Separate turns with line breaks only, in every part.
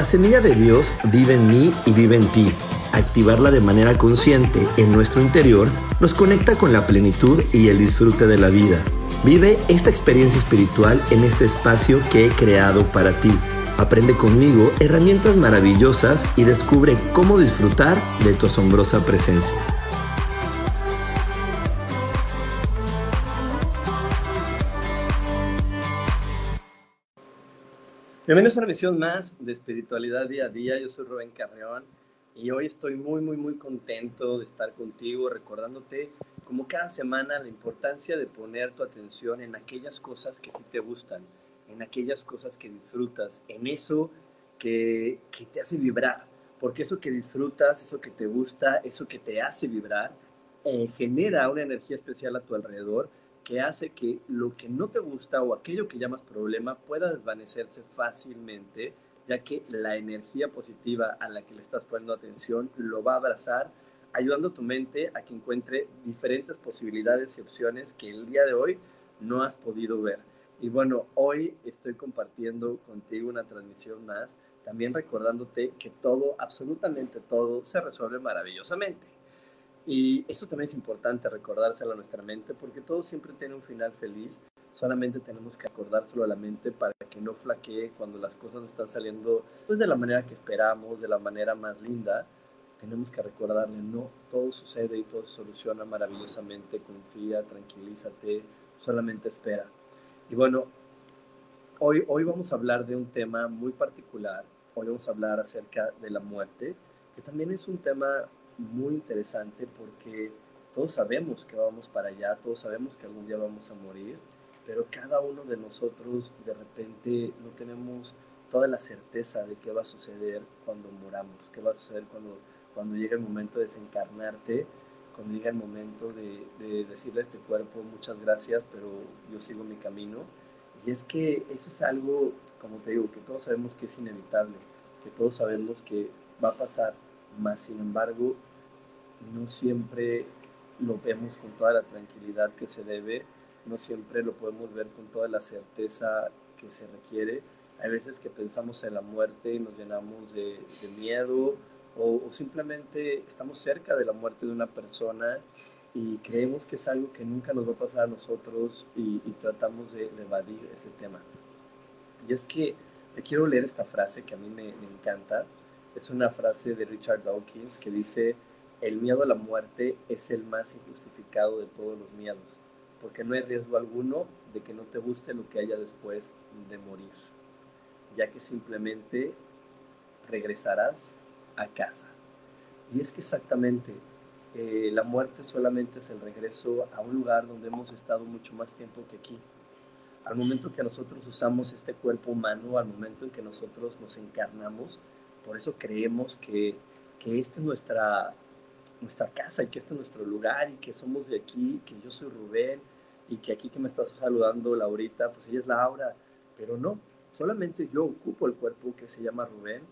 La semilla de Dios vive en mí y vive en ti. Activarla de manera consciente en nuestro interior nos conecta con la plenitud y el disfrute de la vida. Vive esta experiencia espiritual en este espacio que he creado para ti. Aprende conmigo herramientas maravillosas y descubre cómo disfrutar de tu asombrosa presencia. Bienvenidos a una misión más de espiritualidad día a día. Yo soy Rubén Carreón y hoy estoy muy, muy, muy contento de estar contigo, recordándote como cada semana la importancia de poner tu atención en aquellas cosas que sí te gustan, en aquellas cosas que disfrutas, en eso que, que te hace vibrar. Porque eso que disfrutas, eso que te gusta, eso que te hace vibrar, eh, genera una energía especial a tu alrededor que hace que lo que no te gusta o aquello que llamas problema pueda desvanecerse fácilmente, ya que la energía positiva a la que le estás poniendo atención lo va a abrazar, ayudando a tu mente a que encuentre diferentes posibilidades y opciones que el día de hoy no has podido ver. Y bueno, hoy estoy compartiendo contigo una transmisión más, también recordándote que todo, absolutamente todo, se resuelve maravillosamente. Y eso también es importante recordárselo a nuestra mente porque todo siempre tiene un final feliz. Solamente tenemos que acordárselo a la mente para que no flaquee cuando las cosas no están saliendo pues, de la manera que esperamos, de la manera más linda. Tenemos que recordarle, no, todo sucede y todo se soluciona maravillosamente. Confía, tranquilízate, solamente espera. Y bueno, hoy, hoy vamos a hablar de un tema muy particular. Hoy vamos a hablar acerca de la muerte, que también es un tema muy interesante porque todos sabemos que vamos para allá, todos sabemos que algún día vamos a morir, pero cada uno de nosotros de repente no tenemos toda la certeza de qué va a suceder cuando moramos, qué va a suceder cuando, cuando llega el momento de desencarnarte, cuando llega el momento de, de decirle a este cuerpo muchas gracias, pero yo sigo mi camino. Y es que eso es algo, como te digo, que todos sabemos que es inevitable, que todos sabemos que va a pasar, más sin embargo no siempre lo vemos con toda la tranquilidad que se debe, no siempre lo podemos ver con toda la certeza que se requiere. Hay veces que pensamos en la muerte y nos llenamos de, miedo o, simplemente estamos cerca de la muerte de una persona y creemos que es algo que nunca nos va a pasar a nosotros y, tratamos de, evadir ese tema. Y es que te quiero leer esta frase que a mí me, encanta. Es una frase de Richard Dawkins que dice, el miedo a la muerte es el más injustificado de todos los miedos, porque no hay riesgo alguno de que no te guste lo que haya después de morir, ya que simplemente regresarás a casa. Y es que exactamente eh, la muerte solamente es el regreso a un lugar donde hemos estado mucho más tiempo que aquí. Al momento que nosotros usamos este cuerpo humano, al momento en que nosotros nos encarnamos, por eso creemos que, que esta es nuestra nuestra casa y que este es nuestro lugar y que somos de aquí, que yo soy Rubén y que aquí que me estás saludando Laurita, pues ella es Laura, pero no, solamente yo ocupo el cuerpo que se llama Rubén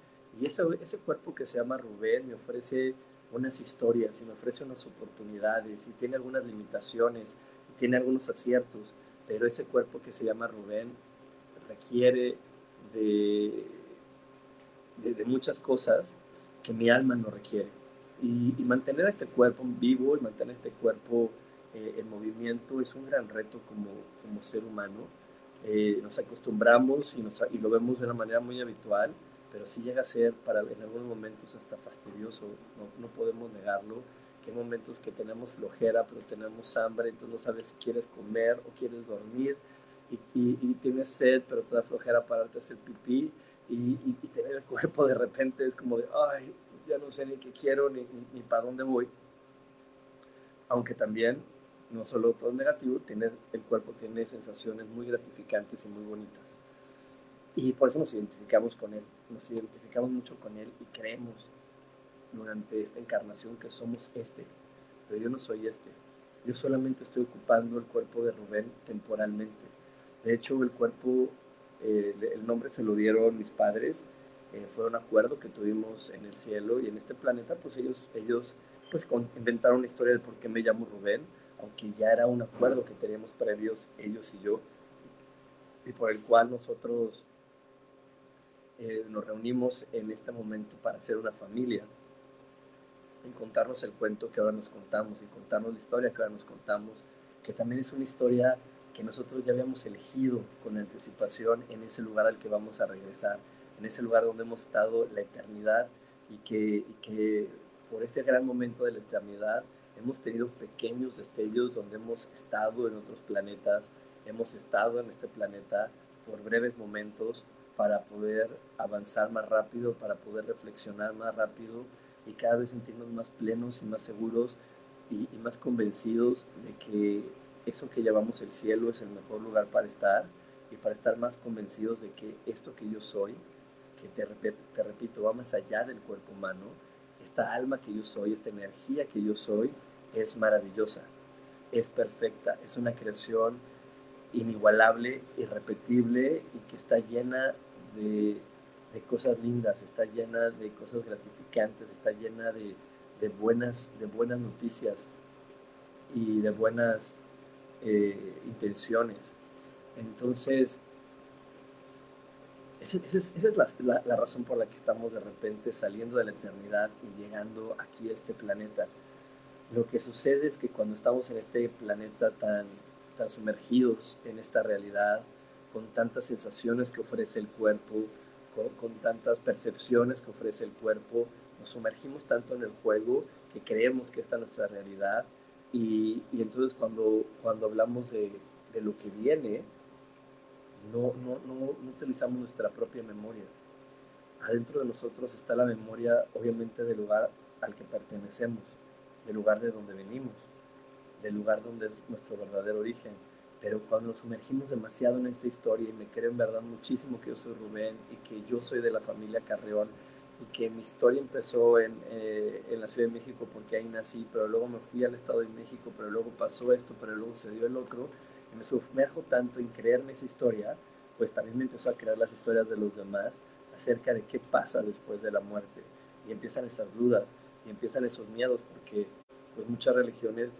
y ese, ese cuerpo que se llama Rubén me ofrece unas historias y me ofrece unas oportunidades y tiene algunas limitaciones y tiene algunos aciertos, pero ese cuerpo que se llama Rubén requiere de, de, de muchas cosas que mi alma no requiere. Y, mantener a este cuerpo vivo y mantener este cuerpo eh, en movimiento es un gran reto como, como ser humano. Eh, nos acostumbramos y, nos, y, lo vemos de una manera muy habitual, pero sí llega a ser para en algunos momentos hasta fastidioso, no, no podemos negarlo, que hay momentos que tenemos flojera, pero tenemos hambre, entonces no sabes si quieres comer o quieres dormir, y, y, tienes sed, pero te da flojera pararte a hacer pipí, y, y, tener el cuerpo de repente es como de, ay, ya no sé ni qué quiero ni, ni, para dónde voy. Aunque también, no solo todo negativo, tiene, el cuerpo tiene sensaciones muy gratificantes y muy bonitas. Y por eso nos identificamos con Él, nos identificamos mucho con Él y creemos durante esta encarnación que somos este, pero yo no soy este. Yo solamente estoy ocupando el cuerpo de Rubén temporalmente. De hecho, el cuerpo, eh, el nombre se lo dieron mis padres eh, fue un acuerdo que tuvimos en el cielo y en este planeta, pues ellos, ellos pues inventaron una historia de por qué me llamo Rubén, aunque ya era un acuerdo que teníamos previos ellos y yo, y por el cual nosotros eh, nos reunimos en este momento para ser una familia, en contarnos el cuento que ahora nos contamos, y contarnos la historia que ahora nos contamos, que también es una historia que nosotros ya habíamos elegido con anticipación en ese lugar al que vamos a regresar, en ese lugar donde hemos estado la eternidad y que, y que por ese gran momento de la eternidad hemos tenido pequeños destellos donde hemos estado en otros planetas, hemos estado en este planeta por breves momentos para poder avanzar más rápido, para poder reflexionar más rápido y cada vez sentirnos más plenos y más seguros y, más convencidos de que eso que llamamos el cielo es el mejor lugar para estar y para estar más convencidos de que esto que yo soy, que te repito, te repito, va más allá del cuerpo humano, esta alma que yo soy, esta energía que yo soy, es maravillosa, es perfecta, es una creación inigualable, irrepetible y que está llena de, cosas lindas, está llena de cosas gratificantes, está llena de, buenas, de buenas noticias y de buenas eh, intenciones. Entonces, esa, es la, razón por la que estamos de repente saliendo de la eternidad y llegando aquí a este planeta. Lo que sucede es que cuando estamos en este planeta tan, tan sumergidos en esta realidad, con tantas sensaciones que ofrece el cuerpo, con, tantas percepciones que ofrece el cuerpo, nos sumergimos tanto en el juego que creemos que esta es nuestra realidad y, y entonces cuando, cuando hablamos de, de lo que viene, no, no, no, utilizamos nuestra propia memoria. Adentro de nosotros está la memoria, obviamente, del lugar al que pertenecemos, del lugar de donde venimos, del lugar donde es nuestro verdadero origen. Pero cuando nos sumergimos demasiado en esta historia y me creo en verdad muchísimo que yo soy Rubén y que yo soy de la familia Carreón y que mi historia empezó en, eh, en la Ciudad de México porque ahí nací, pero luego me fui al Estado de México, pero luego pasó esto, pero luego se dio el otro, me sumerjo tanto en creerme esa historia, pues también me empezó a crear las historias de los demás acerca de qué pasa después de la muerte. Y empiezan esas dudas y empiezan esos miedos, porque pues muchas religiones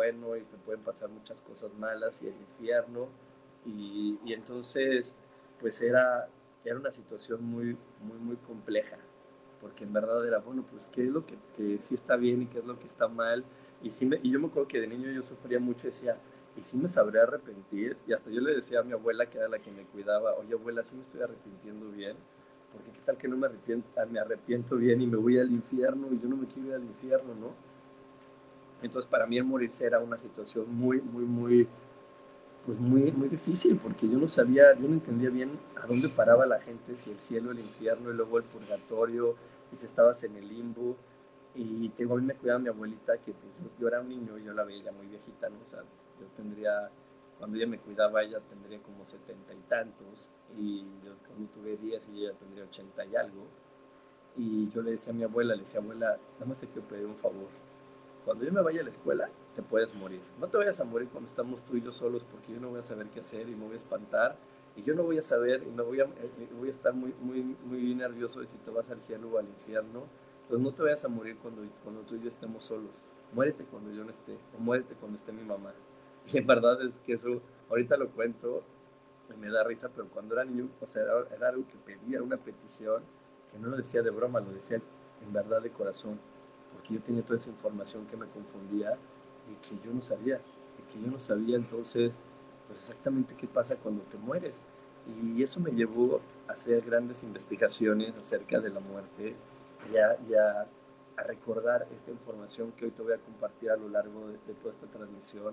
bueno y te pueden pasar muchas cosas malas y el infierno. Y, y entonces, pues era, era una situación muy, muy, muy compleja, porque en verdad era, bueno, pues qué es lo que, que sí está bien y qué es lo que está mal. Y, sí me, y yo me acuerdo que de niño yo sufría mucho y decía, y sí me sabré arrepentir. Y hasta yo le decía a mi abuela, que era la que me cuidaba, oye abuela, sí me estoy arrepintiendo bien, porque qué tal que no me arrepiento, me arrepiento bien y me voy al infierno y yo no me quiero ir al infierno, ¿no? Entonces para mí el morirse era una situación muy, muy, muy, pues muy, muy difícil porque yo no sabía, yo no entendía bien a dónde paraba la gente, si el cielo, el infierno y luego el purgatorio y si estabas en el limbo. Y tengo, a mí me cuidaba mi abuelita que pues, yo, era un niño y yo la veía muy viejita, ¿no? O sea, yo tendría, cuando ella me cuidaba, ella tendría como setenta y tantos y yo cuando tuve diez ella tendría ochenta y algo. Y yo le decía a mi abuela, le decía, abuela, nada más te quiero pedir un favor cuando yo me vaya a la escuela, te puedes morir. No te vayas a morir cuando estamos tú y yo solos, porque yo no voy a saber qué hacer y me voy a espantar. Y yo no voy a saber y me voy a, eh, voy a estar muy, muy, muy nervioso de si te vas al cielo o al infierno. Entonces no te vayas a morir cuando, cuando tú y yo estemos solos. Muérete cuando yo no esté, o muérete cuando esté mi mamá. Y en verdad es que eso, ahorita lo cuento, me da risa, pero cuando era niño, o sea, era, era algo que pedía, una petición, que no lo decía de broma, lo decía en verdad de corazón porque yo tenía toda esa información que me confundía y que yo no sabía, y que yo no sabía entonces, pues exactamente qué pasa cuando te mueres. Y eso me llevó a hacer grandes investigaciones acerca de la muerte y a, recordar esta información que hoy te voy a compartir a lo largo de, de toda esta transmisión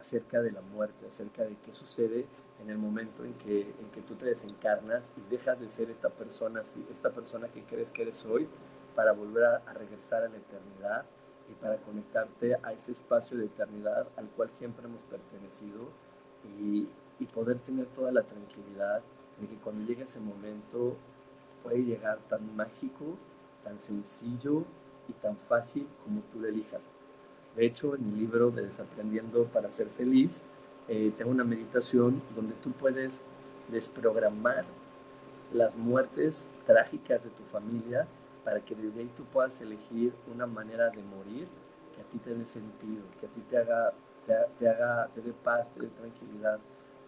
acerca de la muerte, acerca de qué sucede en el momento en que, en que tú te desencarnas y dejas de ser esta persona, esta persona que crees que eres hoy para volver a, regresar a la eternidad y para conectarte a ese espacio de eternidad al cual siempre hemos pertenecido y, poder tener toda la tranquilidad de que cuando llegue ese momento puede llegar tan mágico, tan sencillo y tan fácil como tú lo elijas. De hecho, en mi libro de Desaprendiendo para ser feliz, eh, tengo una meditación donde tú puedes desprogramar las muertes trágicas de tu familia para que desde ahí tú puedas elegir una manera de morir que a ti te dé sentido, que a ti te haga, te, haga, te dé paz, te dé tranquilidad,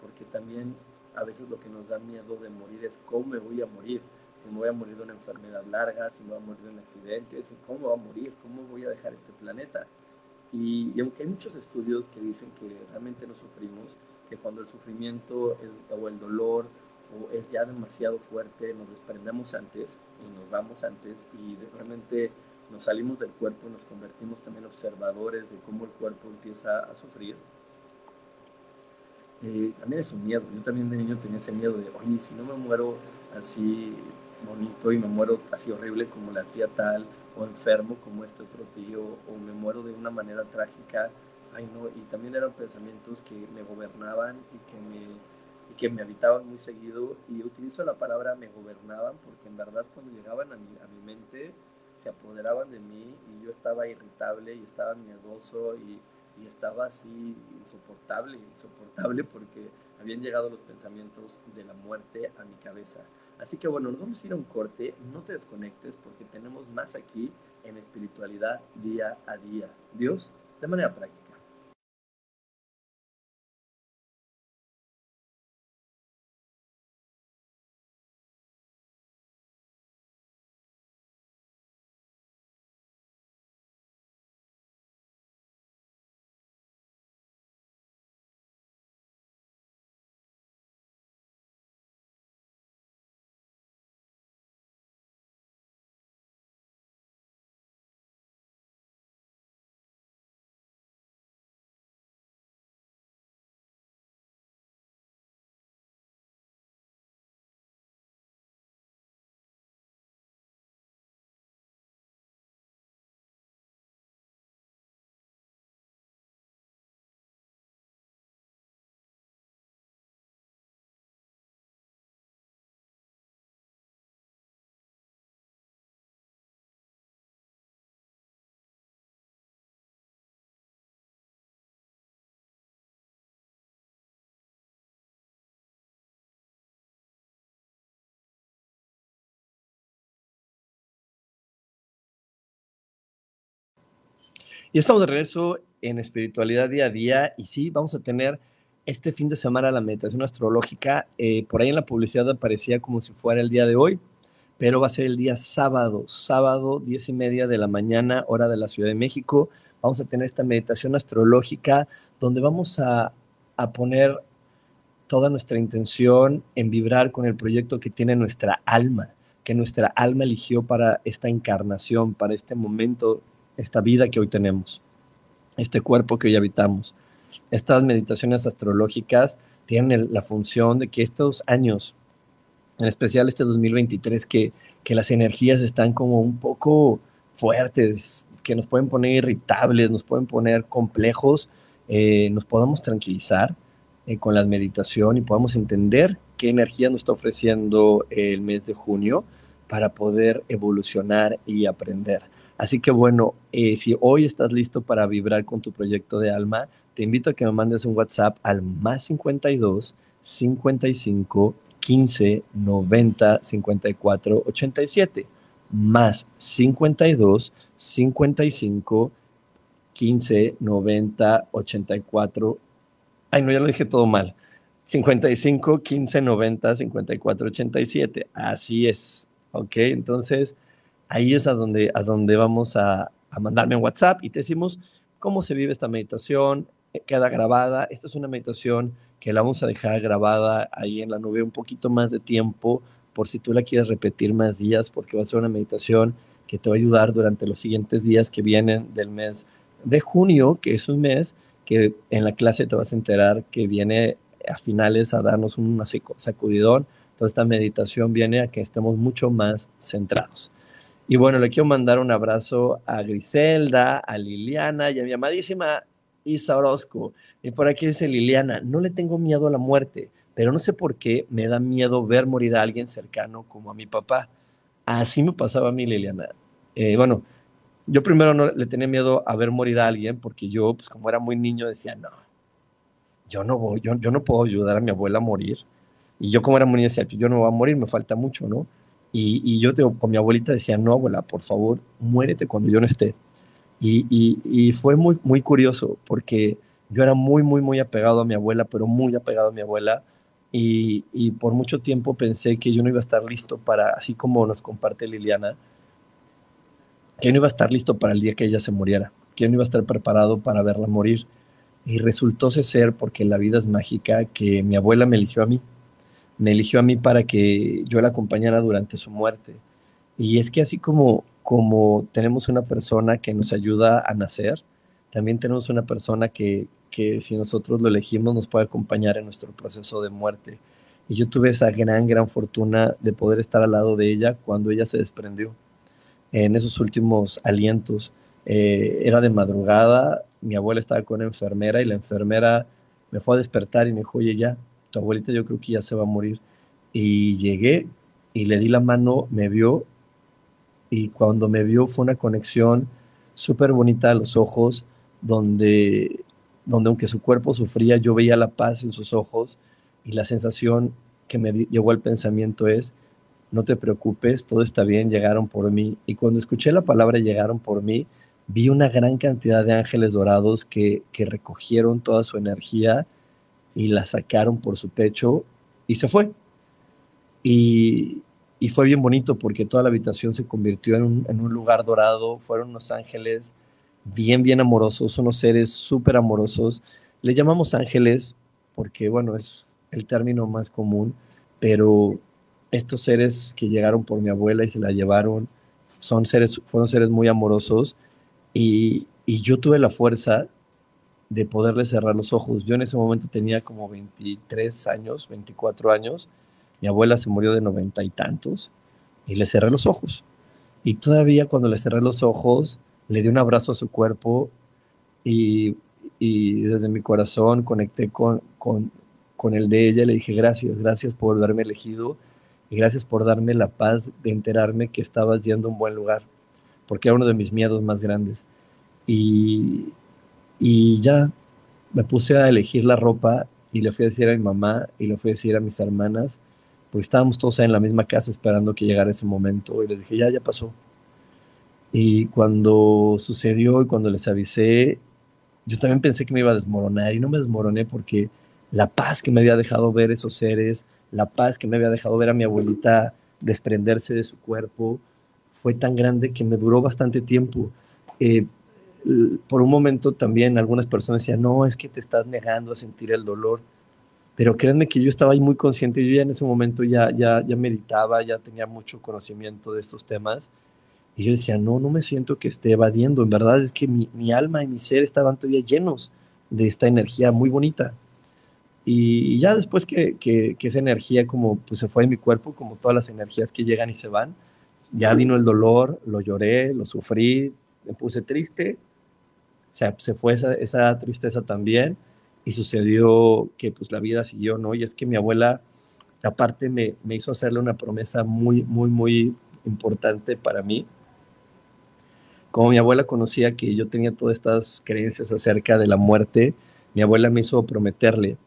porque también a veces lo que nos da miedo de morir es cómo me voy a morir, si me voy a morir de una enfermedad larga, si me voy a morir de un accidente, si cómo voy a morir, cómo voy a dejar este planeta. Y, aunque hay muchos estudios que dicen que realmente no sufrimos, que cuando el sufrimiento o el dolor o es ya demasiado fuerte, nos desprendemos antes y nos vamos antes y realmente nos salimos del cuerpo nos convertimos también observadores de cómo el cuerpo empieza a sufrir. Eh, también es un miedo. Yo también de niño tenía ese miedo de, oye, si no me muero así bonito y me muero así horrible como la tía tal, o enfermo como este otro tío, o me muero de una manera trágica, ay no, y también eran pensamientos que me gobernaban y que me, y que me habitaban muy seguido, y utilizo la palabra me gobernaban porque en verdad cuando llegaban a mi, a mi mente se apoderaban de mí y yo estaba irritable y estaba miedoso y, y estaba así insoportable, insoportable porque habían llegado los pensamientos de la muerte a mi cabeza. Así que bueno, nos vamos a ir a un corte, no te desconectes porque tenemos más aquí en espiritualidad día a día. Dios, de manera práctica. Y estamos de regreso en espiritualidad día a día y sí, vamos a tener este fin de semana la meditación astrológica. Eh, por ahí en la publicidad aparecía como si fuera el día de hoy, pero va a ser el día sábado, sábado, diez y media de la mañana, hora de la Ciudad de México. Vamos a tener esta meditación astrológica donde vamos a, a poner toda nuestra intención en vibrar con el proyecto que tiene nuestra alma, que nuestra alma eligió para esta encarnación, para este momento esta vida que hoy tenemos, este cuerpo que hoy habitamos. Estas meditaciones astrológicas tienen la función de que estos años, en especial este 2023, que, que las energías están como un poco fuertes, que nos pueden poner irritables, nos pueden poner complejos, eh, nos podamos tranquilizar eh, con la meditación y podamos entender qué energía nos está ofreciendo el mes de junio para poder evolucionar y aprender. Así que bueno, eh, si hoy estás listo para vibrar con tu proyecto de alma, te invito a que me mandes un WhatsApp al más 52 55 15 90 54 87. Más 52 55 15 90 84. Ay, no, ya lo dije todo mal. 55 15 90 54 87. Así es. Ok, entonces ahí es a donde, a donde vamos a, a mandarme un WhatsApp y te decimos cómo se vive esta meditación, eh, queda grabada. Esta es una meditación que la vamos a dejar grabada ahí en la nube un poquito más de tiempo por si tú la quieres repetir más días, porque va a ser una meditación que te va a ayudar durante los siguientes días que vienen del mes de junio, que es un mes que en la clase te vas a enterar que viene a finales a darnos un sacudidón. Toda esta meditación viene a que estemos mucho más centrados. Y bueno, le quiero mandar un abrazo a Griselda, a Liliana y a mi amadísima Isa Orozco. Y por aquí dice Liliana, no le tengo miedo a la muerte, pero no sé por qué me da miedo ver morir a alguien cercano como a mi papá. Así me pasaba a mí, Liliana. Eh, bueno, yo primero no le tenía miedo a ver morir a alguien porque yo, pues como era muy niño, decía, no, yo no voy, yo, yo no puedo ayudar a mi abuela a morir. Y yo como era muy niño decía, yo no voy a morir, me falta mucho, ¿no? Y, yo con mi abuelita decía, no, abuela, por favor, muérete cuando yo no esté. Y, y, fue muy, muy curioso porque yo era muy, muy, muy apegado a mi abuela, pero muy apegado a mi abuela. Y, por mucho tiempo pensé que yo no iba a estar listo para, así como nos comparte Liliana, que no iba a estar listo para el día que ella se muriera, que no iba a estar preparado para verla morir. Y resultó ser, porque la vida es mágica, que mi abuela me eligió a mí. Me eligió a mí para que yo la acompañara durante su muerte. Y es que así como, como tenemos una persona que nos ayuda a nacer, también tenemos una persona que, que si nosotros lo elegimos nos puede acompañar en nuestro proceso de muerte. Y yo tuve esa gran, gran fortuna de poder estar al lado de ella cuando ella se desprendió en esos últimos alientos. Eh, era de madrugada, mi abuela estaba con una enfermera y la enfermera me fue a despertar y me dijo, oye, ya, tu abuelita yo creo que ya se va a morir. Y llegué y le di la mano, me vio y cuando me vio fue una conexión súper bonita a los ojos, donde, donde aunque su cuerpo sufría, yo veía la paz en sus ojos y la sensación que me llegó al pensamiento es, no te preocupes, todo está bien, llegaron por mí. Y cuando escuché la palabra llegaron por mí, vi una gran cantidad de ángeles dorados que, recogieron toda su energía y la sacaron por su pecho y se fue. Y, fue bien bonito porque toda la habitación se convirtió en un, en un lugar dorado, fueron unos ángeles bien, bien amorosos, unos seres súper amorosos. Le llamamos ángeles porque, bueno, es el término más común, pero estos seres que llegaron por mi abuela y se la llevaron, son seres, fueron seres muy amorosos y, y yo tuve la fuerza de poderle cerrar los ojos. Yo en ese momento tenía como 23 años, 24 años, mi abuela se murió de noventa y tantos y le cerré los ojos. Y todavía cuando le cerré los ojos, le di un abrazo a su cuerpo y, y desde mi corazón conecté con, con, con el de ella. Le dije gracias, gracias por haberme elegido y gracias por darme la paz de enterarme que estabas yendo a un buen lugar, porque era uno de mis miedos más grandes. Y, y ya me puse a elegir la ropa y le fui a decir a mi mamá y le fui a decir a mis hermanas, porque estábamos todos en la misma casa esperando que llegara ese momento y les dije, ya, ya pasó. Y cuando sucedió y cuando les avisé, yo también pensé que me iba a desmoronar y no me desmoroné porque la paz que me había dejado ver esos seres, la paz que me había dejado ver a mi abuelita desprenderse de su cuerpo fue tan grande que me duró bastante tiempo. Eh, por un momento también algunas personas decían, no, es que te estás negando a sentir el dolor. Pero créanme que yo estaba ahí muy consciente, yo ya en ese momento ya, ya, ya meditaba, ya tenía mucho conocimiento de estos temas. Y yo decía, no, no me siento que esté evadiendo. En verdad es que mi, mi alma y mi ser estaban todavía llenos de esta energía muy bonita. Y ya después que, que, esa energía como pues se fue de mi cuerpo, como todas las energías que llegan y se van, ya vino el dolor, lo lloré, lo sufrí, me puse triste, sea, se fue esa, esa tristeza también y sucedió que pues la vida siguió, ¿no? Y es que mi abuela, aparte, me, me hizo hacerle una promesa muy, muy, muy importante para mí. Como mi abuela conocía que yo tenía todas estas creencias acerca de la muerte, mi abuela me hizo prometerle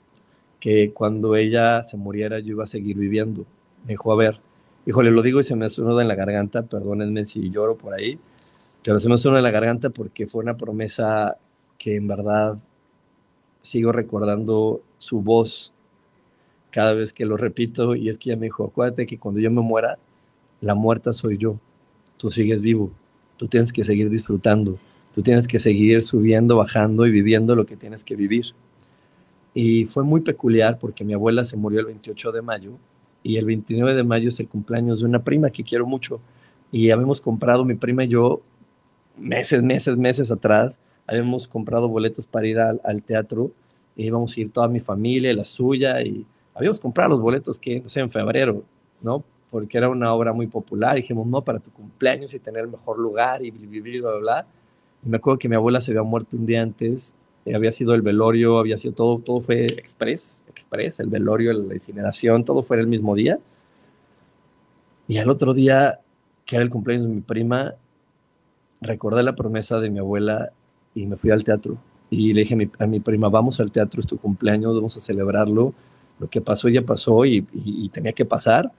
que cuando ella se muriera yo iba a seguir viviendo. Me dijo, a ver, híjole, lo digo y se me hace en la garganta, perdónenme si lloro por ahí, pero se me en la garganta porque fue una promesa que en verdad sigo recordando su voz cada vez que lo repito y es que ella me dijo, acuérdate que cuando yo me muera, la muerta soy yo, tú sigues vivo tú tienes que seguir disfrutando, tú tienes que seguir subiendo, bajando y viviendo lo que tienes que vivir. Y fue muy peculiar porque mi abuela se murió el 28 de mayo y el 29 de mayo es el cumpleaños de una prima que quiero mucho. Y habíamos comprado, mi prima y yo, meses, meses, meses atrás, habíamos comprado boletos para ir al, teatro. Y íbamos a ir toda mi familia, la suya, y habíamos comprado los boletos que, no sé, en febrero, ¿no? Porque era una obra muy popular. Y dijimos, no, para tu cumpleaños y tener el mejor lugar y vivir, bla, bla, bla. Y me acuerdo que mi abuela se había muerto un día antes eh, había sido el velorio, había sido todo, todo fue express, express, el velorio, la incineración, todo fue el mismo día. Y al otro día, que era el cumpleaños de mi prima, recordé la promesa de mi abuela y me fui al teatro. Y le dije a mi, prima, vamos al teatro, es tu cumpleaños, vamos a celebrarlo. Lo que pasó ya pasó y, tenía que pasar.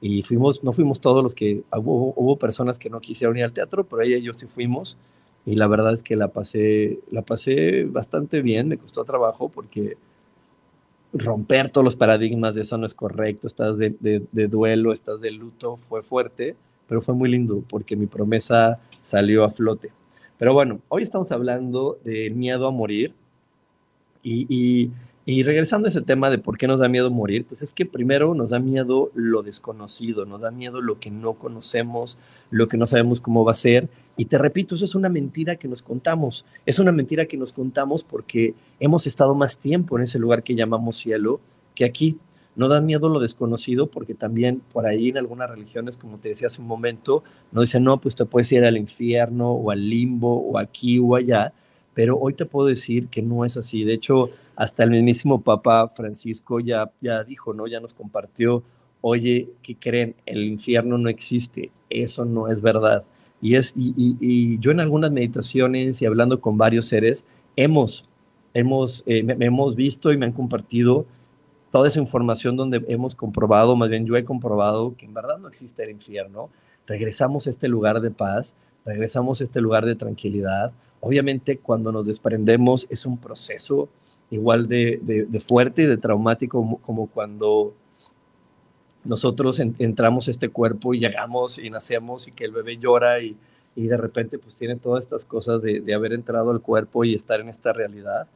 Y fuimos, no fuimos todos los que, hubo, hubo personas que no quisieron ir al teatro, pero ella y yo sí fuimos y la verdad es que la pasé, la pasé bastante bien, me costó trabajo porque romper todos los paradigmas de eso no es correcto, estás de, de, duelo, estás de luto, fue fuerte, pero fue muy lindo porque mi promesa salió a flote. Pero bueno, hoy estamos hablando de miedo a morir y, y, y regresando a ese tema de por qué nos da miedo morir, pues es que primero nos da miedo lo desconocido, nos da miedo lo que no conocemos, lo que no sabemos cómo va a ser y te repito, eso es una mentira que nos contamos. Es una mentira que nos contamos porque hemos estado más tiempo en ese lugar que llamamos cielo que aquí. No da miedo lo desconocido porque también por ahí en algunas religiones, como te decía hace un momento, nos dicen, no, pues te puedes ir al infierno o al limbo o aquí o allá. Pero hoy te puedo decir que no es así. De hecho, hasta el mismísimo Papa Francisco ya, ya dijo, ¿no? Ya nos compartió, oye, ¿qué creen? El infierno no existe. Eso no es verdad y, es, y, yo en algunas meditaciones y hablando con varios seres, hemos, hemos, eh, hemos visto y me han compartido toda esa información donde hemos comprobado, más bien yo he comprobado que en verdad no existe el infierno. Regresamos a este lugar de paz, regresamos a este lugar de tranquilidad. Obviamente cuando nos desprendemos es un proceso igual de, de, fuerte y de traumático como cuando nosotros entramos a este cuerpo y llegamos y nacemos y que el bebé llora y, y de repente pues tiene todas estas cosas de, de, haber entrado al cuerpo y estar en esta realidad,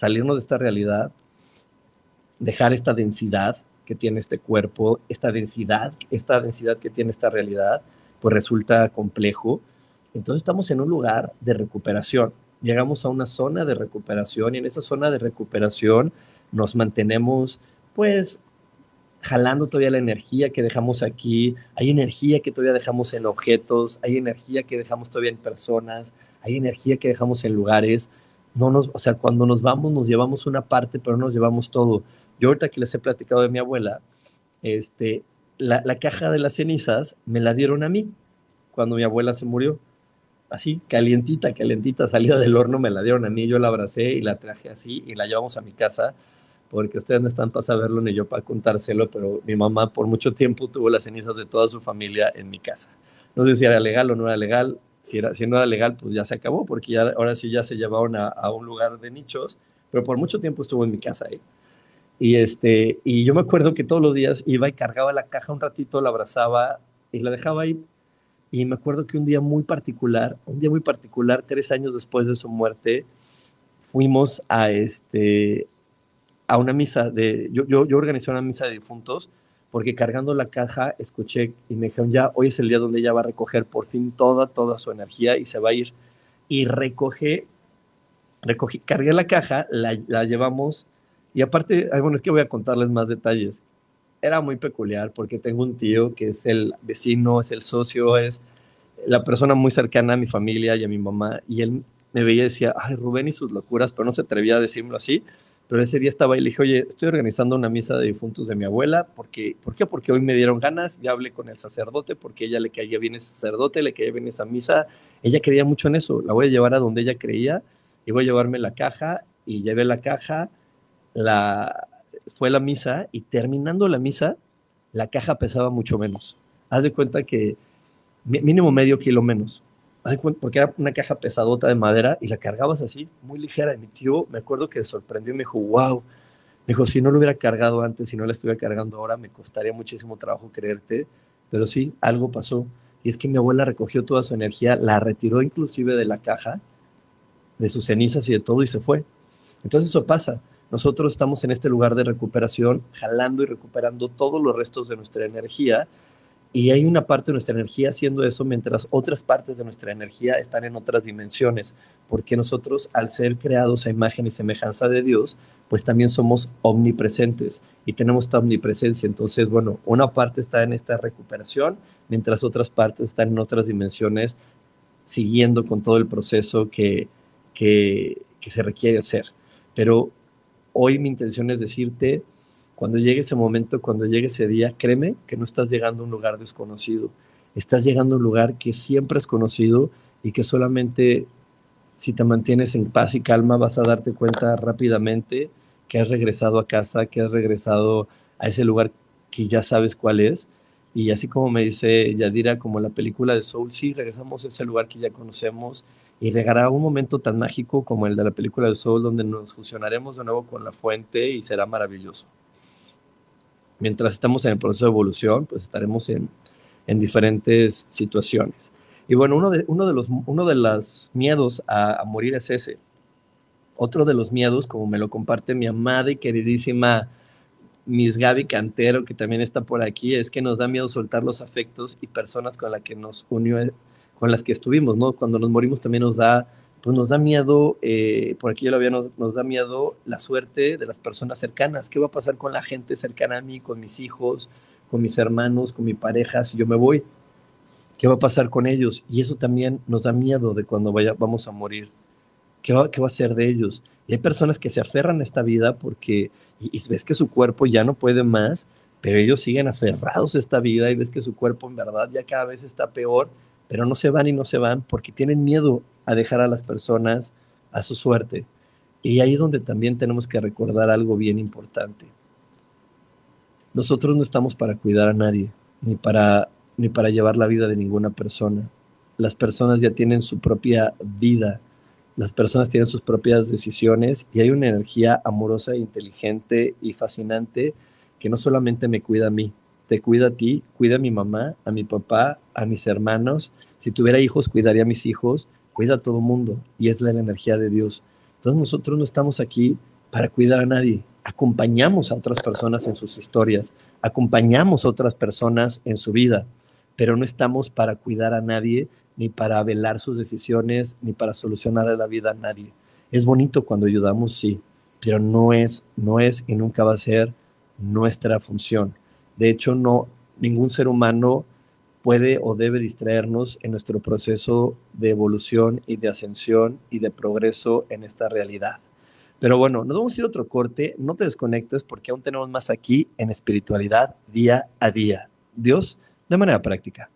salirnos de esta realidad, dejar esta densidad que tiene este cuerpo, esta densidad, esta densidad que tiene esta realidad, pues resulta complejo. Entonces estamos en un lugar de recuperación. Llegamos a una zona de recuperación y en esa zona de recuperación nos mantenemos pues jalando todavía la energía que dejamos aquí, hay energía que todavía dejamos en objetos, hay energía que dejamos todavía en personas, hay energía que dejamos en lugares. No nos, o sea, cuando nos vamos nos llevamos una parte, pero no nos llevamos todo. Yo ahorita que les he platicado de mi abuela, este, la, la caja de las cenizas me la dieron a mí cuando mi abuela se murió. Así, calientita, calientita, salida del horno, me la dieron a mí, yo la abracé y la traje así y la llevamos a mi casa porque ustedes no están para saberlo ni yo para contárselo, pero mi mamá por mucho tiempo tuvo las cenizas de toda su familia en mi casa. No sé si era legal o no era legal, si, era, si no era legal, pues ya se acabó, porque ya, ahora sí ya se llevaron a, a un lugar de nichos, pero por mucho tiempo estuvo en mi casa ahí. Y, este, y yo me acuerdo que todos los días iba y cargaba la caja un ratito, la abrazaba y la dejaba ahí. Y me acuerdo que un día muy particular, un día muy particular, tres años después de su muerte, fuimos a, este, a una misa de, yo, yo, yo organizé una misa de difuntos porque cargando la caja escuché y me dijeron, ya, hoy es el día donde ella va a recoger por fin toda, toda su energía y se va a ir. Y recoge, recogí, cargué la caja, la, la llevamos y aparte, bueno, es que voy a contarles más detalles. Era muy peculiar porque tengo un tío que es el vecino, es el socio, es la persona muy cercana a mi familia y a mi mamá. Y él me veía y decía, ay, Rubén y sus locuras, pero no se atrevía a decirlo así pero ese día estaba y le dije, oye, estoy organizando una misa de difuntos de mi abuela, porque, ¿por qué? Porque hoy me dieron ganas, ya hablé con el sacerdote, porque ella le caía bien ese sacerdote, le caía bien esa misa, ella creía mucho en eso, la voy a llevar a donde ella creía, y voy a llevarme la caja, y llevé la caja, la, fue la misa, y terminando la misa, la caja pesaba mucho menos. Haz de cuenta que mínimo medio kilo menos porque era una caja pesadota de madera y la cargabas así, muy ligera. Y mi tío, me acuerdo que sorprendió y me dijo, wow. Me dijo, si no lo hubiera cargado antes, si no la estuviera cargando ahora, me costaría muchísimo trabajo creerte. Pero sí, algo pasó. y es que mi abuela recogió toda su energía, la retiró inclusive de la caja, de sus cenizas y de todo y se fue. Entonces eso pasa. Nosotros estamos en este lugar de recuperación, jalando y recuperando todos los restos de nuestra energía y hay una parte de nuestra energía haciendo eso mientras otras partes de nuestra energía están en otras dimensiones, porque nosotros al ser creados a imagen y semejanza de Dios, pues también somos omnipresentes y tenemos esta omnipresencia. Entonces, bueno, una parte está en esta recuperación, mientras otras partes están en otras dimensiones, siguiendo con todo el proceso que, que, que se requiere hacer. Pero hoy mi intención es decirte, cuando llegue ese momento, cuando llegue ese día, créeme que no estás llegando a un lugar desconocido, estás llegando a un lugar que siempre es conocido y que solamente si te mantienes en paz y calma vas a darte cuenta rápidamente que has regresado a casa, que has regresado a ese lugar que ya sabes cuál es. Y así como me dice Yadira, como la película de Soul, sí, regresamos a ese lugar que ya conocemos y llegará un momento tan mágico como el de la película de Soul, donde nos fusionaremos de nuevo con la fuente y será maravilloso mientras estamos en el proceso de evolución, pues estaremos en, en diferentes situaciones. Y bueno, uno de, uno de, los, uno de los miedos a, a, morir es ese. Otro de los miedos, como me lo comparte mi amada y queridísima Miss Gaby Cantero, que también está por aquí, es que nos da miedo soltar los afectos y personas con las que nos unió, con las que estuvimos, ¿no? Cuando nos morimos también nos da pues nos da miedo, eh, por aquí yo lo había, nos, da miedo la suerte de las personas cercanas. ¿Qué va a pasar con la gente cercana a mí, con mis hijos, con mis hermanos, con mi pareja, si yo me voy? ¿Qué va a pasar con ellos? Y eso también nos da miedo de cuando vaya, vamos a morir. ¿Qué va, ¿Qué va a ser de ellos? Y hay personas que se aferran a esta vida porque y, y ves que su cuerpo ya no puede más, pero ellos siguen aferrados a esta vida y ves que su cuerpo en verdad ya cada vez está peor, pero no se van y no se van porque tienen miedo a dejar a las personas a su suerte. Y ahí es donde también tenemos que recordar algo bien importante. Nosotros no estamos para cuidar a nadie, ni para, ni para llevar la vida de ninguna persona. Las personas ya tienen su propia vida, las personas tienen sus propias decisiones y hay una energía amorosa, inteligente y fascinante que no solamente me cuida a mí, te cuida a ti, cuida a mi mamá, a mi papá, a mis hermanos. Si tuviera hijos, cuidaría a mis hijos cuida a todo mundo y es la, energía de Dios. Entonces nosotros no estamos aquí para cuidar a nadie, acompañamos a otras personas en sus historias, acompañamos a otras personas en su vida, pero no estamos para cuidar a nadie, ni para velar sus decisiones, ni para solucionar la vida a nadie. Es bonito cuando ayudamos, sí, pero no es, no es y nunca va a ser nuestra función. De hecho, no, ningún ser humano puede o debe distraernos en nuestro proceso de evolución y de ascensión y de progreso en esta realidad. Pero bueno, nos vamos a ir otro corte, no te desconectes porque aún tenemos más aquí en espiritualidad día a día. Dios de manera práctica.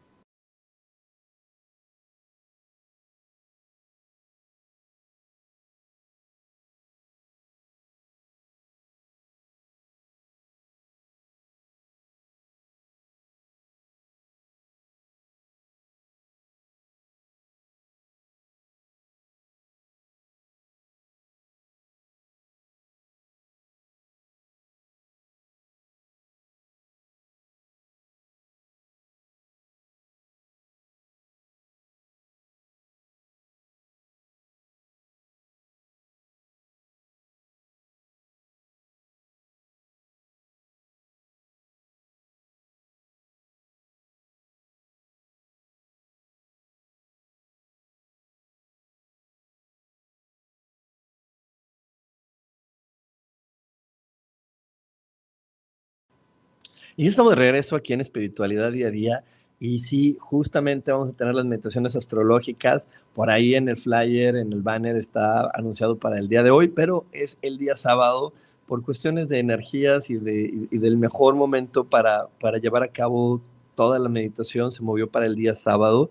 Y estamos de regreso aquí en Espiritualidad Día a Día. Y sí, justamente vamos a tener las meditaciones astrológicas. Por ahí en el flyer, en el banner, está anunciado para el día de hoy, pero es el día sábado por cuestiones de energías y, de, y del mejor momento para, para llevar a cabo toda la meditación. Se movió para el día sábado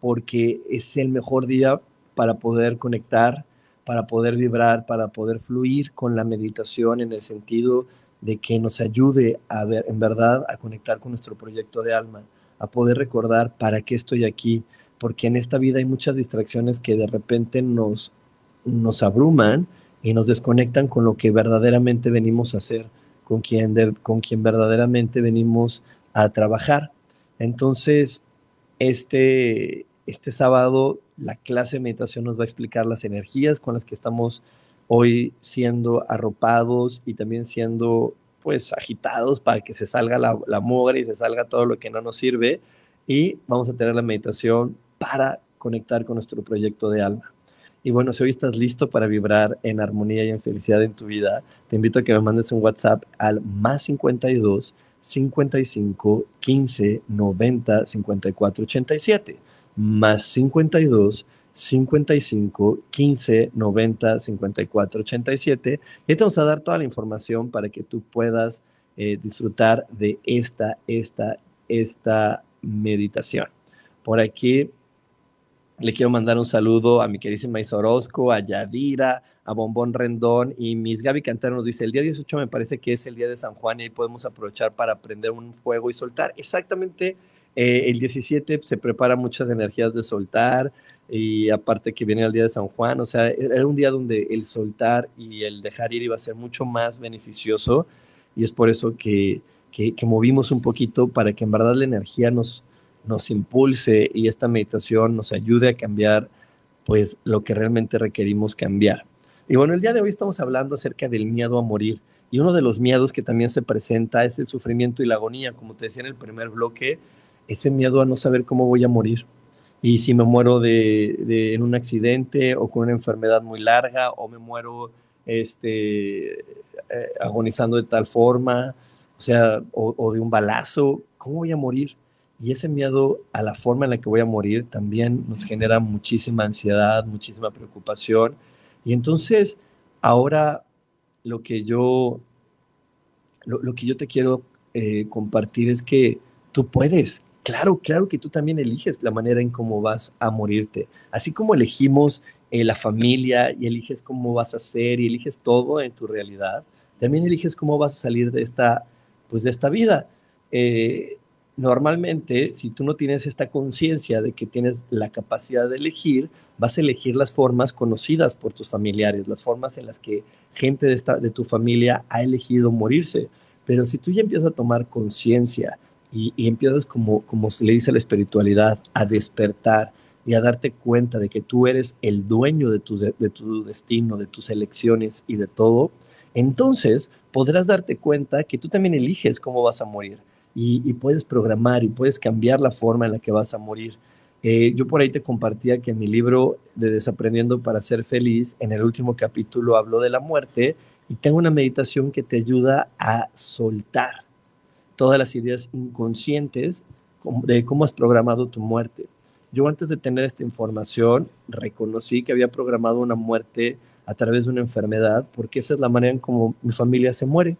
porque es el mejor día para poder conectar, para poder vibrar, para poder fluir con la meditación en el sentido de que nos ayude a ver, en verdad, a conectar con nuestro proyecto de alma, a poder recordar para qué estoy aquí, porque en esta vida hay muchas distracciones que de repente nos, nos abruman y nos desconectan con lo que verdaderamente venimos a hacer, con quien, con quien verdaderamente venimos a trabajar. Entonces, este, este sábado la clase de meditación nos va a explicar las energías con las que estamos hoy siendo arropados y también siendo pues agitados para que se salga la, mugre y se salga todo lo que no nos sirve. Y vamos a tener la meditación para conectar con nuestro proyecto de alma. Y bueno, si hoy estás listo para vibrar en armonía y en felicidad en tu vida, te invito a que me mandes un WhatsApp al más 52 55 15 90 54 87. Más 52 55 15 90 54 87. Y te vamos a dar toda la información para que tú puedas eh, disfrutar de esta, esta, esta meditación. Por aquí le quiero mandar un saludo a mi queridísima Isa Orozco, a Yadira, a Bombón Rendón y Miss Gaby Cantero nos dice, el día 18 me parece que es el día de San Juan y ahí podemos aprovechar para prender un fuego y soltar. Exactamente, eh, el 17 se prepara muchas energías de soltar y aparte que viene el día de San Juan, o sea, era un día donde el soltar y el dejar ir iba a ser mucho más beneficioso y es por eso que, que, que movimos un poquito para que en verdad la energía nos nos impulse y esta meditación nos ayude a cambiar pues lo que realmente requerimos cambiar. Y bueno, el día de hoy estamos hablando acerca del miedo a morir. Y uno de los miedos que también se presenta es el sufrimiento y la agonía. Como te decía en el primer bloque, ese miedo a no saber cómo voy a morir. Y si me muero de, en un accidente o con una enfermedad muy larga o me muero este, eh, agonizando de tal forma, o sea, o de un balazo, ¿cómo voy a morir? Y ese miedo a la forma en la que voy a morir también nos genera muchísima ansiedad, muchísima preocupación. Y entonces, ahora lo que yo, lo, que yo te quiero eh, compartir es que tú puedes, claro, claro que tú también eliges la manera en cómo vas a morirte. Así como elegimos eh, la familia y eliges cómo vas a ser y eliges todo en tu realidad, también eliges cómo vas a salir de esta, pues de esta vida. Eh, normalmente, si tú no tienes esta conciencia de que tienes la capacidad de elegir, vas a elegir las formas conocidas por tus familiares, las formas en las que gente de, esta, de tu familia ha elegido morirse. Pero si tú ya empiezas a tomar conciencia y, empiezas, como, como se le dice a la espiritualidad, a despertar y a darte cuenta de que tú eres el dueño de tu, de tu destino, de tus elecciones y de todo, entonces podrás darte cuenta que tú también eliges cómo vas a morir y, puedes programar y puedes cambiar la forma en la que vas a morir. Eh, yo por ahí te compartía que en mi libro de Desaprendiendo para ser feliz, en el último capítulo hablo de la muerte y tengo una meditación que te ayuda a soltar todas las ideas inconscientes de cómo has programado tu muerte. Yo antes de tener esta información reconocí que había programado una muerte a través de una enfermedad porque esa es la manera en cómo mi familia se muere.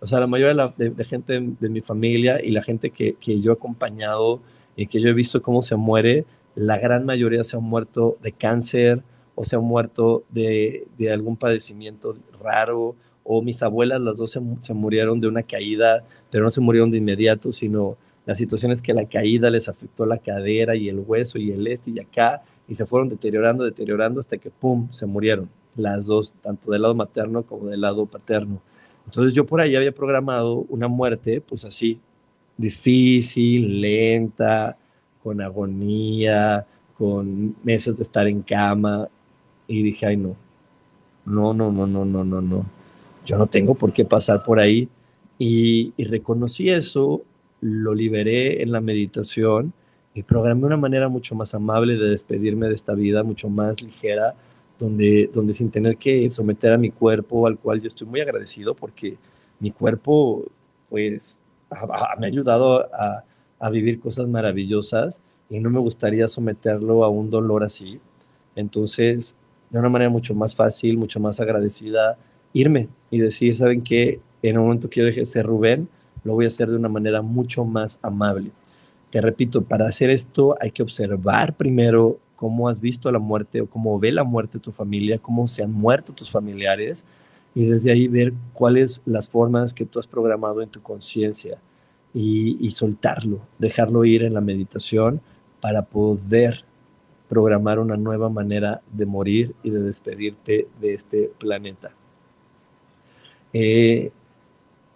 O sea, la mayoría de, gente de, mi familia y la gente que, yo he acompañado y que yo he visto cómo se muere, la gran mayoría se han muerto de cáncer o se han muerto de, algún padecimiento raro o mis abuelas, las dos se, murieron de una caída, pero no se murieron de inmediato, sino la situación es que la caída les afectó la cadera y el hueso y el este y acá, y se fueron deteriorando, deteriorando hasta que, ¡pum!, se murieron, las dos, tanto del lado materno como del lado paterno. Entonces yo por ahí había programado una muerte, pues así, difícil, lenta, con agonía, con meses de estar en cama. Y dije, ay no, no, no, no, no, no, no, no. Yo no tengo por qué pasar por ahí. Y, y reconocí eso, lo liberé en la meditación y programé una manera mucho más amable de despedirme de esta vida, mucho más ligera, donde, donde sin tener que someter a mi cuerpo, al cual yo estoy muy agradecido porque mi cuerpo, pues, me ha ayudado a, a vivir cosas maravillosas y no me gustaría someterlo a un dolor así. Entonces, de una manera mucho más fácil, mucho más agradecida, irme y decir, ¿saben qué? En el momento que yo deje de ser Rubén, lo voy a hacer de una manera mucho más amable. Te repito, para hacer esto hay que observar primero cómo has visto la muerte o cómo ve la muerte tu familia, cómo se han muerto tus familiares y desde ahí ver cuáles las formas que tú has programado en tu conciencia y, soltarlo, dejarlo ir en la meditación para poder programar una nueva manera de morir y de despedirte de este planeta. Eh,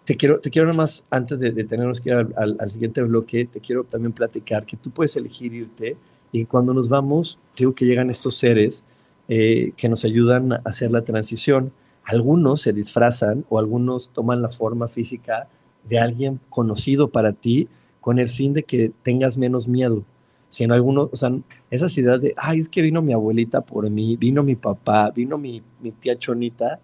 te quiero, te quiero nada más, antes de, tenernos que ir al, siguiente bloque, te quiero también platicar que tú puedes elegir irte y cuando nos vamos, digo que llegan estos seres eh, que nos ayudan a hacer la transición. Algunos se disfrazan o algunos toman la forma física de alguien conocido para ti con el fin de que tengas menos miedo. Si en algunos, o sea, esas ideas de, ay, es que vino mi abuelita por mí, vino mi papá, vino mi, mi tía Chonita,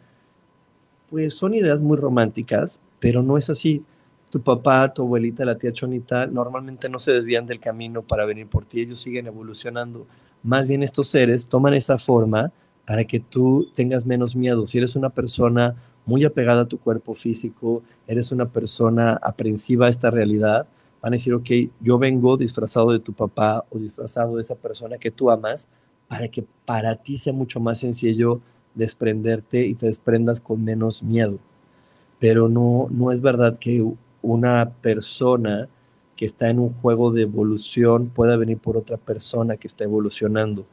pues son ideas muy románticas, pero no es así. Tu papá, tu abuelita, la tía Chonita, normalmente no se desvían del camino para venir por ti, ellos siguen evolucionando. Más bien estos seres toman esa forma para que tú tengas menos miedo. Si eres una persona muy apegada a tu cuerpo físico, eres una persona aprensiva a esta realidad, van a decir, ok, yo vengo disfrazado de tu papá o disfrazado de esa persona que tú amas, para que para ti sea mucho más sencillo desprenderte y te desprendas con menos miedo. Pero no, no es verdad que una persona que está en un juego de evolución pueda venir por otra persona que está evolucionando.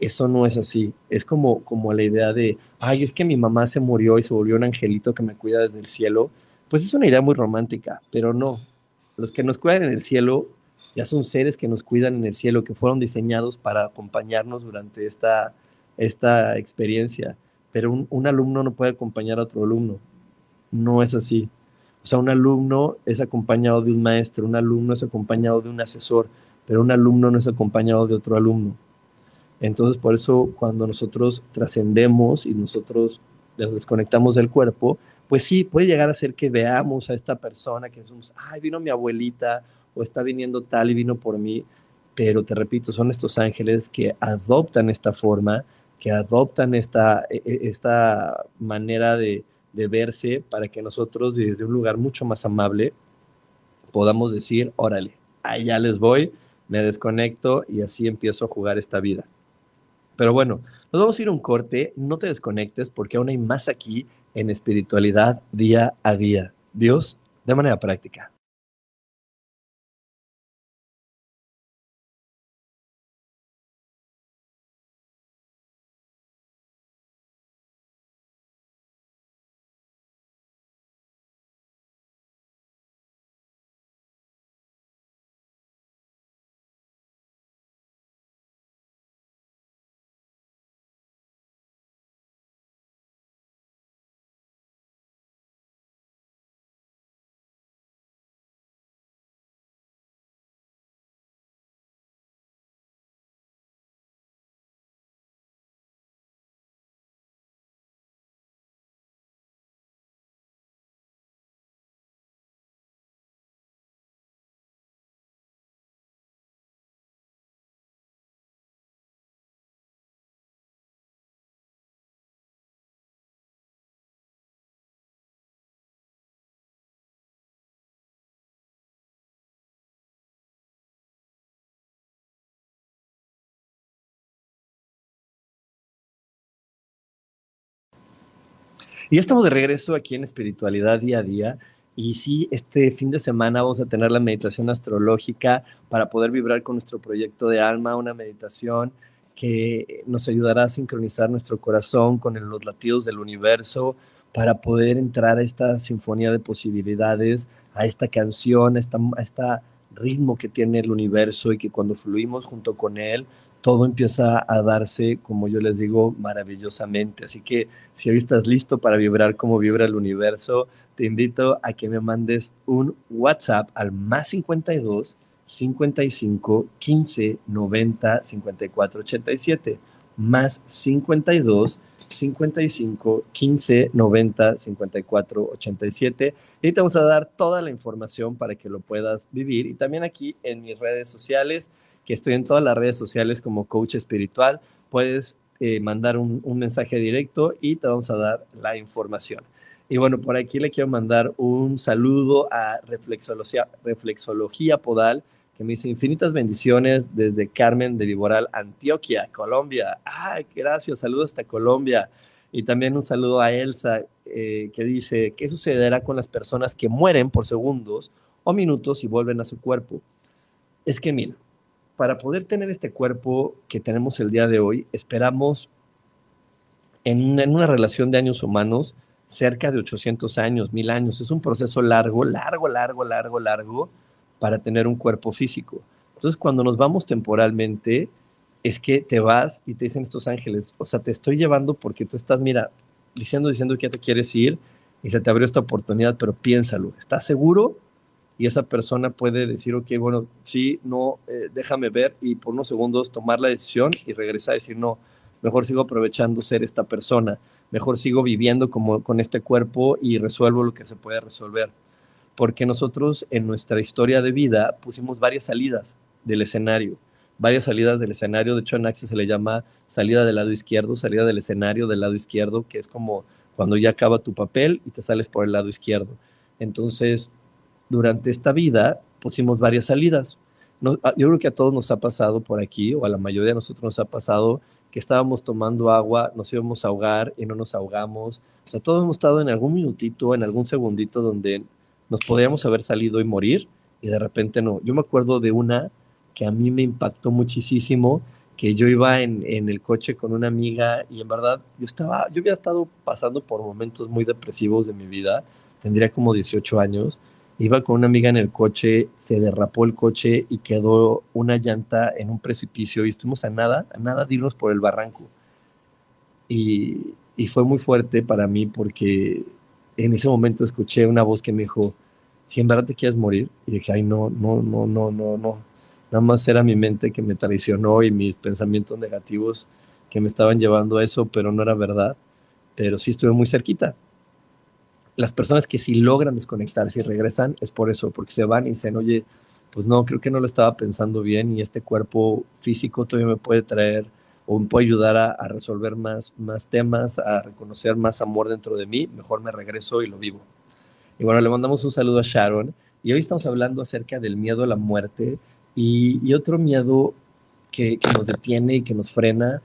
Eso no es así. Es como, como la idea de, ay, es que mi mamá se murió y se volvió un angelito que me cuida desde el cielo. Pues es una idea muy romántica, pero no. Los que nos cuidan en el cielo ya son seres que nos cuidan en el cielo, que fueron diseñados para acompañarnos durante esta, esta experiencia. Pero un, un alumno no puede acompañar a otro alumno. No es así. O sea, un alumno es acompañado de un maestro, un alumno es acompañado de un asesor, pero un alumno no es acompañado de otro alumno. Entonces, por eso cuando nosotros trascendemos y nosotros desconectamos del cuerpo, pues sí, puede llegar a ser que veamos a esta persona que decimos, ay, vino mi abuelita o está viniendo tal y vino por mí, pero te repito, son estos ángeles que adoptan esta forma, que adoptan esta, e, e, esta manera de, verse para que nosotros desde un lugar mucho más amable podamos decir, órale, allá les voy, me desconecto y así empiezo a jugar esta vida. Pero bueno, nos vamos a ir a un corte, no te desconectes porque aún hay más aquí en espiritualidad día a día. Dios, de manera práctica. Y estamos de regreso aquí en Espiritualidad Día a Día. Y sí, este fin de semana vamos a tener la meditación astrológica para poder vibrar con nuestro proyecto de alma, una meditación que nos ayudará a sincronizar nuestro corazón con los latidos del universo para poder entrar a esta sinfonía de posibilidades, a esta canción, a este ritmo que tiene el universo y que cuando fluimos junto con él todo empieza a darse, como yo les digo, maravillosamente. Así que si hoy estás listo para vibrar como vibra el universo, te invito a que me mandes un WhatsApp al más 52 55 15 90 54 87 más 52 55 15 90 54 87 y te vamos a dar toda la información para que lo puedas vivir. Y también aquí en mis redes sociales que estoy en todas las redes sociales como coach espiritual. Puedes eh, mandar un, mensaje directo y te vamos a dar la información. Y bueno, por aquí le quiero mandar un saludo a Reflexología, Reflexología Podal, que me dice infinitas bendiciones desde Carmen de Viboral, Antioquia, Colombia. Ay, gracias, saludos hasta Colombia. Y también un saludo a Elsa, eh, que dice, ¿qué sucederá con las personas que mueren por segundos o minutos y vuelven a su cuerpo? Es que mira, para poder tener este cuerpo que tenemos el día de hoy, esperamos en una, relación de años humanos cerca de 800 años, mil años. Es un proceso largo, largo, largo, largo, largo para tener un cuerpo físico. Entonces, cuando nos vamos temporalmente, es que te vas y te dicen estos ángeles, o sea, te estoy llevando porque tú estás, mira, diciendo, diciendo que ya te quieres ir y se te abrió esta oportunidad, pero piénsalo, ¿estás seguro? Y esa persona puede decir, ok, bueno, sí, no, eh, déjame ver y por unos segundos tomar la decisión y regresar y decir, no, mejor sigo aprovechando ser esta persona, mejor sigo viviendo como con este cuerpo y resuelvo lo que se puede resolver. Porque nosotros en nuestra historia de vida pusimos varias salidas del escenario varias salidas del escenario. De hecho, en Axis se le llama salida del lado izquierdo, salida del escenario del lado izquierdo, que es como cuando ya acaba tu papel y te sales por el lado izquierdo. Entonces, durante esta vida pusimos varias salidas. Ah, yo creo que a todos nos ha pasado por aquí, o a la mayoría de nosotros nos ha pasado, que estábamos tomando agua, nos íbamos a ahogar y no nos ahogamos. O sea, todos hemos estado en algún minutito, en algún segundito donde nos podíamos haber salido y morir, y de repente no. Yo me acuerdo de una que a mí me impactó muchísimo, que yo iba en, en, el coche con una amiga y en verdad yo estaba, yo había estado pasando por momentos muy depresivos de mi vida, tendría como 18 años, iba con una amiga en el coche, se derrapó el coche y quedó una llanta en un precipicio y estuvimos a nada, a nada de irnos por el barranco. Y, y fue muy fuerte para mí porque en ese momento escuché una voz que me dijo, si en verdad te quieres morir, y dije, ay, no, no, no, no, no, no, Nada más era mi mente que me traicionó y mis pensamientos negativos que me estaban llevando a eso, pero no era verdad. Pero sí estuve muy cerquita. Las personas que sí logran desconectarse y regresan es por eso, porque se van y dicen, oye, pues no, creo que no lo estaba pensando bien y este cuerpo físico todavía me puede traer o me puede ayudar a, a, resolver más, más temas, a reconocer más amor dentro de mí, mejor me regreso y lo vivo. Y bueno, le mandamos un saludo a Sharon y hoy estamos hablando acerca del miedo a la muerte y, otro miedo que, nos detiene y que nos frena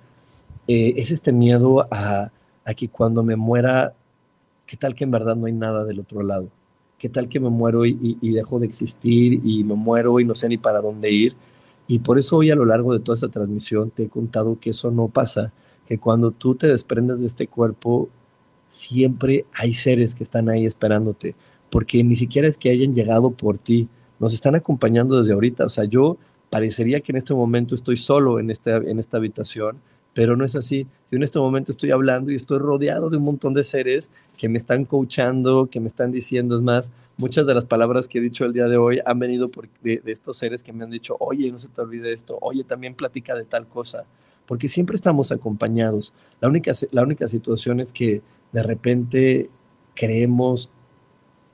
eh, es este miedo a, que cuando me muera, ¿qué tal que en verdad no hay nada del otro lado? ¿Qué tal que me muero y, dejo de existir y me muero y no sé ni para dónde ir? Y por eso hoy a lo largo de toda esta transmisión te he contado que eso no pasa, que cuando tú te desprendes de este cuerpo, siempre hay seres que están ahí esperándote, porque ni siquiera es que hayan llegado por ti, nos están acompañando desde ahorita. O sea, yo parecería que en este momento estoy solo en esta, en esta habitación, pero no es así. Yo en este momento estoy hablando y estoy rodeado de un montón de seres que me están coachando, que me están diciendo, es más, muchas de las palabras que he dicho el día de hoy han venido por, de, estos seres que me han dicho, oye, no se te olvide esto, oye, también platica de tal cosa, porque siempre estamos acompañados. La única, la única situación es que de repente creemos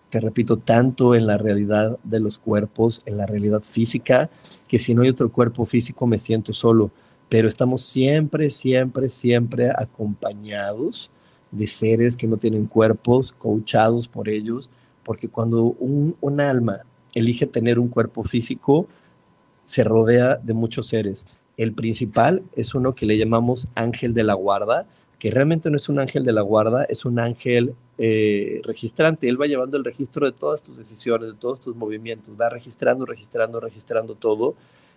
te repito, tanto en la realidad de los cuerpos, en la realidad física, que si no hay otro cuerpo físico me siento solo, pero estamos siempre, siempre, siempre acompañados de seres que no tienen cuerpos, coachados por ellos, porque cuando un, un alma elige tener un cuerpo físico, se rodea de muchos seres. El principal es uno que le llamamos ángel de la guarda, que realmente no es un ángel de la guarda, es un ángel eh, registrante. Él va llevando el registro de todas tus decisiones, de todos tus movimientos, va registrando, registrando, registrando todo,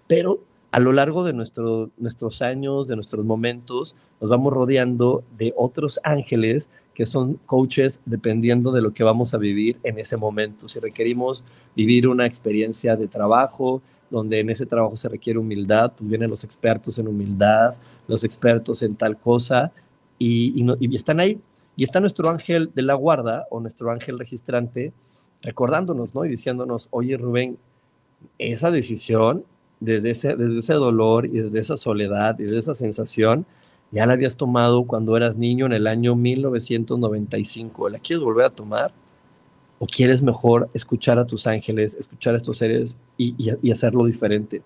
pero a lo largo de nuestro, nuestros años, de nuestros momentos, nos vamos rodeando de otros ángeles que son coaches dependiendo de lo que vamos a vivir en ese momento. Si requerimos vivir una experiencia de trabajo, donde en ese trabajo se requiere humildad, pues vienen los expertos en humildad, los expertos en tal cosa, y, y están ahí y está nuestro ángel de la guarda o nuestro ángel registrante recordándonos, ¿no? Y diciéndonos, oye Rubén, esa decisión, desde ese, desde ese dolor y desde esa soledad y desde esa sensación, ya la habías tomado cuando eras niño en el año 1995. ¿La quieres volver a tomar? ¿O quieres mejor escuchar a tus ángeles, escuchar a estos seres y, hacerlo diferente?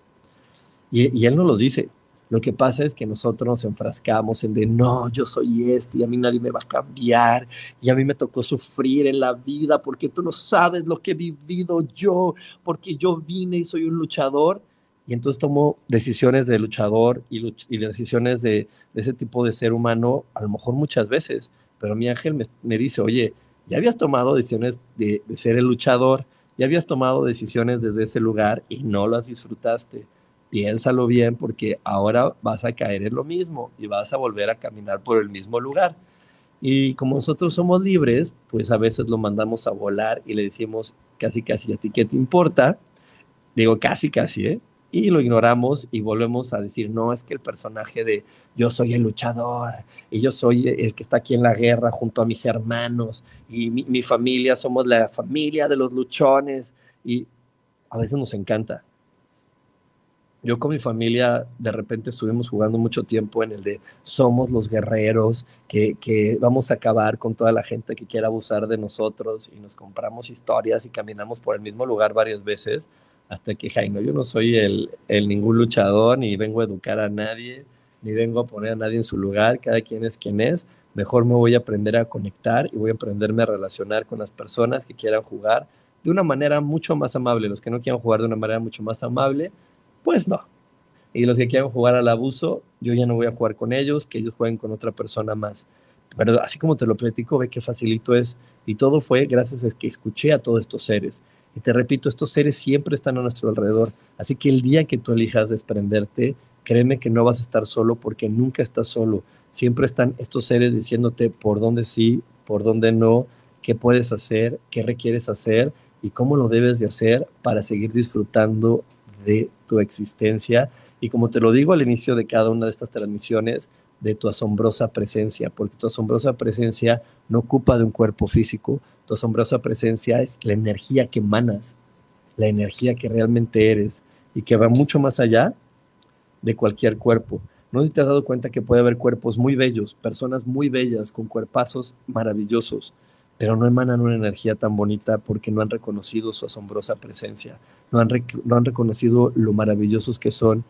Y, y él nos lo dice, lo que pasa es que nosotros nos enfrascamos en de, no, yo soy este y a mí nadie me va a cambiar y a mí me tocó sufrir en la vida porque tú no sabes lo que he vivido yo, porque yo vine y soy un luchador. Y entonces tomo decisiones de luchador y, decisiones de, ese tipo de ser humano, a lo mejor muchas veces. Pero mi ángel me, dice, oye, ya habías tomado decisiones de, de ser el luchador, ya habías tomado decisiones desde ese lugar y no las disfrutaste piénsalo bien porque ahora vas a caer en lo mismo y vas a volver a caminar por el mismo lugar. Y como nosotros somos libres, pues a veces lo mandamos a volar y le decimos casi, casi, ¿a ti qué te importa? Digo, casi, casi, ¿eh? Y lo ignoramos y volvemos a decir, no, es que el personaje de yo soy el luchador y yo soy el que está aquí en la guerra junto a mis hermanos y mi, mi familia, somos la familia de los luchones y a veces nos encanta. Yo con mi familia de repente estuvimos jugando mucho tiempo en el de somos los guerreros, que, que, vamos a acabar con toda la gente que quiera abusar de nosotros y nos compramos historias y caminamos por el mismo lugar varias veces hasta que, Jaime, yo no soy el, el ningún luchador, ni vengo a educar a nadie, ni vengo a poner a nadie en su lugar, cada quien es quien es, mejor me voy a aprender a conectar y voy a aprenderme a relacionar con las personas que quieran jugar de una manera mucho más amable, los que no quieran jugar de una manera mucho más amable, pues no. Y los que quieran jugar al abuso, yo ya no voy a jugar con ellos, que ellos jueguen con otra persona más. Pero así como te lo platico, ve qué facilito es. Y todo fue gracias a que escuché a todos estos seres. Y te repito, estos seres siempre están a nuestro alrededor. Así que el día que tú elijas desprenderte, créeme que no vas a estar solo porque nunca estás solo. Siempre están estos seres diciéndote por dónde sí, por dónde no, qué puedes hacer, qué requieres hacer y cómo lo debes de hacer para seguir disfrutando de tu existencia y como te lo digo al inicio de cada una de estas transmisiones, de tu asombrosa presencia, porque tu asombrosa presencia no ocupa de un cuerpo físico, tu asombrosa presencia es la energía que emanas, la energía que realmente eres y que va mucho más allá de cualquier cuerpo. No sé si te has dado cuenta que puede haber cuerpos muy bellos, personas muy bellas, con cuerpazos maravillosos, pero no emanan una energía tan bonita porque no han reconocido su asombrosa presencia, no han, no han reconocido lo maravillosos que son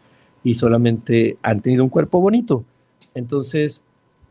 y solamente han tenido un cuerpo bonito. Entonces,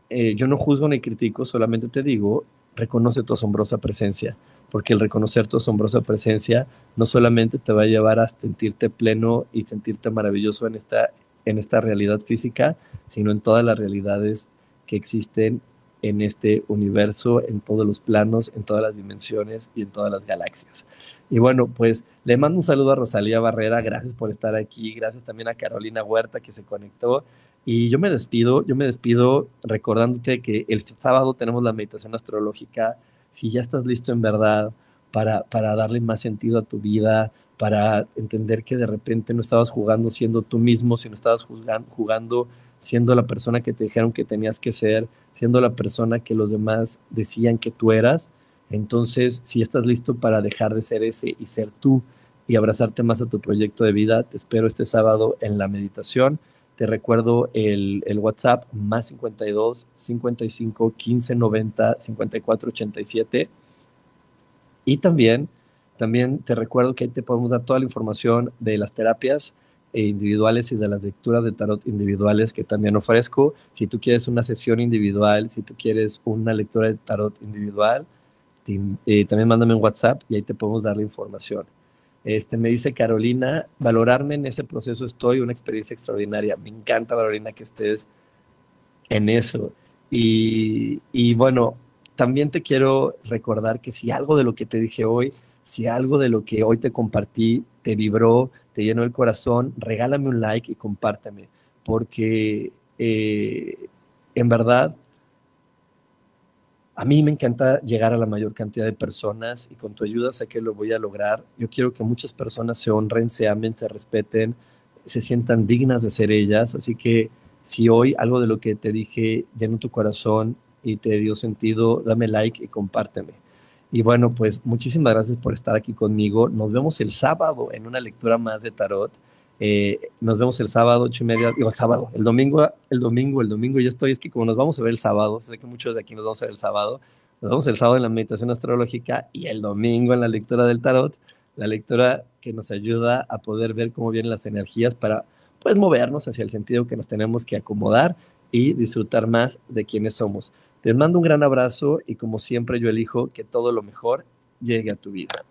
eh, yo no juzgo ni critico, solamente te digo, reconoce tu asombrosa presencia, porque el reconocer tu asombrosa presencia no solamente te va a llevar a sentirte pleno y sentirte maravilloso en esta, en esta realidad física, sino en todas las realidades que existen en este universo, en todos los planos, en todas las dimensiones y en todas las galaxias. Y bueno, pues le mando un saludo a Rosalía Barrera, gracias por estar aquí, gracias también a Carolina Huerta que se conectó. Y yo me despido, yo me despido recordándote que el sábado tenemos la meditación astrológica. Si ya estás listo en verdad para, para darle más sentido a tu vida, para entender que de repente no estabas jugando siendo tú mismo, sino estabas jugando, jugando siendo la persona que te dijeron que tenías que ser, siendo la persona que los demás decían que tú eras. Entonces, si estás listo para dejar de ser ese y ser tú y abrazarte más a tu proyecto de vida, te espero este sábado en la meditación. Te recuerdo el, WhatsApp más 52 55 15 90 54 87. Y también, también te recuerdo que ahí te podemos dar toda la información de las terapias e individuales y de las lecturas de tarot individuales que también ofrezco. Si tú quieres una sesión individual, si tú quieres una lectura de tarot individual, eh, también mándame un WhatsApp y ahí te podemos dar la información. Este, me dice Carolina, valorarme en ese proceso estoy, una experiencia extraordinaria. Me encanta, Carolina, que estés en eso. Y, y bueno, también te quiero recordar que si algo de lo que te dije hoy, si algo de lo que hoy te compartí te vibró, te llenó el corazón, regálame un like y compárteme, porque eh, en verdad a mí me encanta llegar a la mayor cantidad de personas y con tu ayuda sé que lo voy a lograr. Yo quiero que muchas personas se honren, se amen, se respeten, se sientan dignas de ser ellas. Así que si hoy algo de lo que te dije llenó tu corazón y te dio sentido, dame like y compárteme. Y bueno, pues muchísimas gracias por estar aquí conmigo. Nos vemos el sábado en una lectura más de tarot. Eh, nos vemos el sábado, ocho y media, digo, sábado, el domingo, el domingo, el domingo, ya estoy, es que como nos vamos a ver el sábado, sé que muchos de aquí nos vamos a ver el sábado, nos vemos el sábado en la meditación astrológica y el domingo en la lectura del tarot, la lectura que nos ayuda a poder ver cómo vienen las energías para, pues, movernos hacia el sentido que nos tenemos que acomodar y disfrutar más de quienes somos. Te mando un gran abrazo y como siempre yo elijo que todo lo mejor llegue a tu vida.